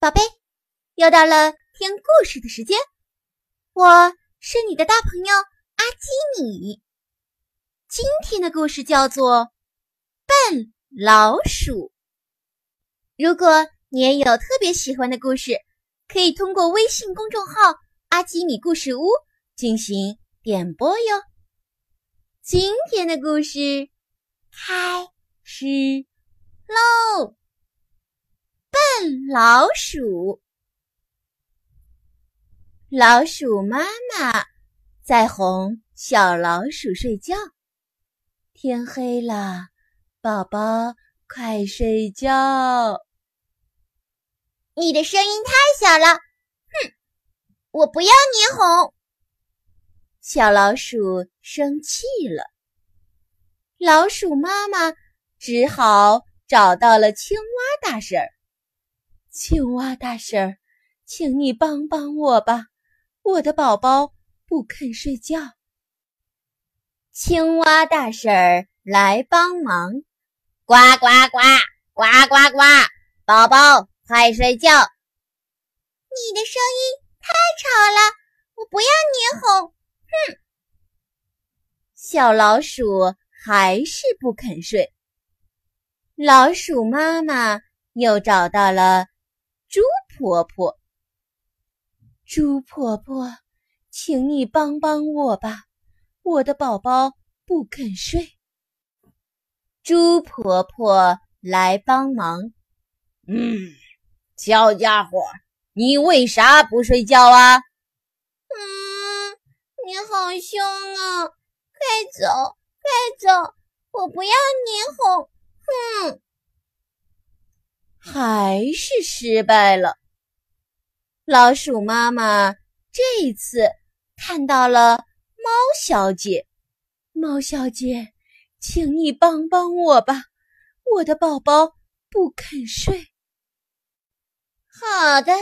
宝贝，又到了听故事的时间，我是你的大朋友阿基米。今天的故事叫做《笨老鼠》。如果你也有特别喜欢的故事，可以通过微信公众号“阿基米故事屋”进行点播哟。今天的故事开始喽。笨老鼠，老鼠妈妈在哄小老鼠睡觉。天黑了，宝宝快睡觉。你的声音太小了，哼！我不要你哄。小老鼠生气了。老鼠妈妈只好找到了青蛙大婶儿。青蛙大婶儿，请你帮帮我吧，我的宝宝不肯睡觉。青蛙大婶儿来帮忙，呱呱呱，呱呱呱，宝宝快睡觉。你的声音太吵了，我不要你哄。哼！小老鼠还是不肯睡。老鼠妈妈又找到了。猪婆婆，猪婆婆，请你帮帮我吧，我的宝宝不肯睡。猪婆婆来帮忙。嗯，小家伙，你为啥不睡觉啊？嗯，你好凶啊！快走，快走，我不要你哄。哼。还是失败了。老鼠妈妈这一次看到了猫小姐，猫小姐，请你帮帮我吧，我的宝宝不肯睡。好的，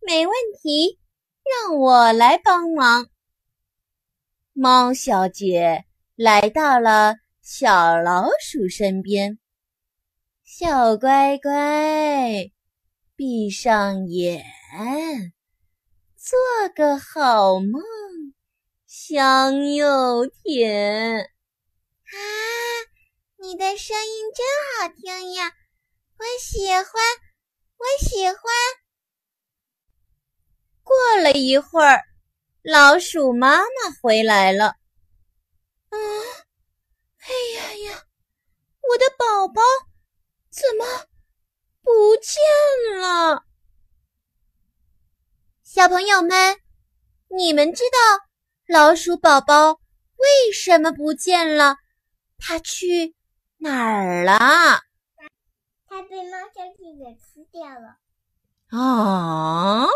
没问题，让我来帮忙。猫小姐来到了小老鼠身边。小乖乖，闭上眼，做个好梦，香又甜。啊，你的声音真好听呀，我喜欢，我喜欢。过了一会儿，老鼠妈妈回来了。啊，哎呀呀，我的宝宝！怎么不见了？小朋友们，你们知道老鼠宝宝为什么不见了？它去哪儿了？它被猫小姐给吃掉了。啊！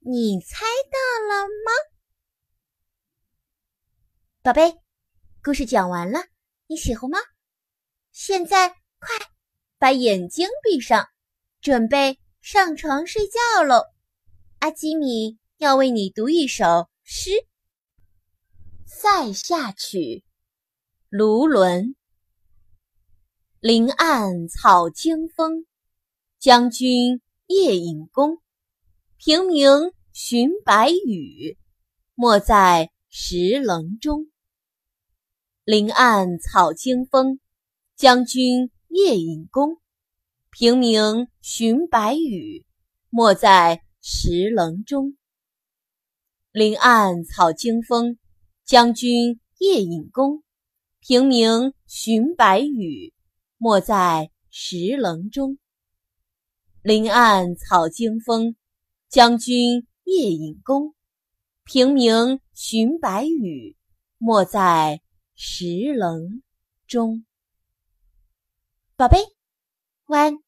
你猜到了吗？宝贝，故事讲完了，你喜欢吗？现在快！把眼睛闭上，准备上床睡觉喽。阿基米要为你读一首诗，《塞下曲·卢纶》。林暗草惊风，将军夜引弓。平明寻白羽，没在石棱中。林暗草惊风，将军。夜引弓，平明寻白羽，没在石棱中。林暗草惊风，将军夜引弓。平明寻白羽，没在石棱中。林暗草惊风，将军夜引弓。平明寻白羽，没在石棱中。宝贝，晚安。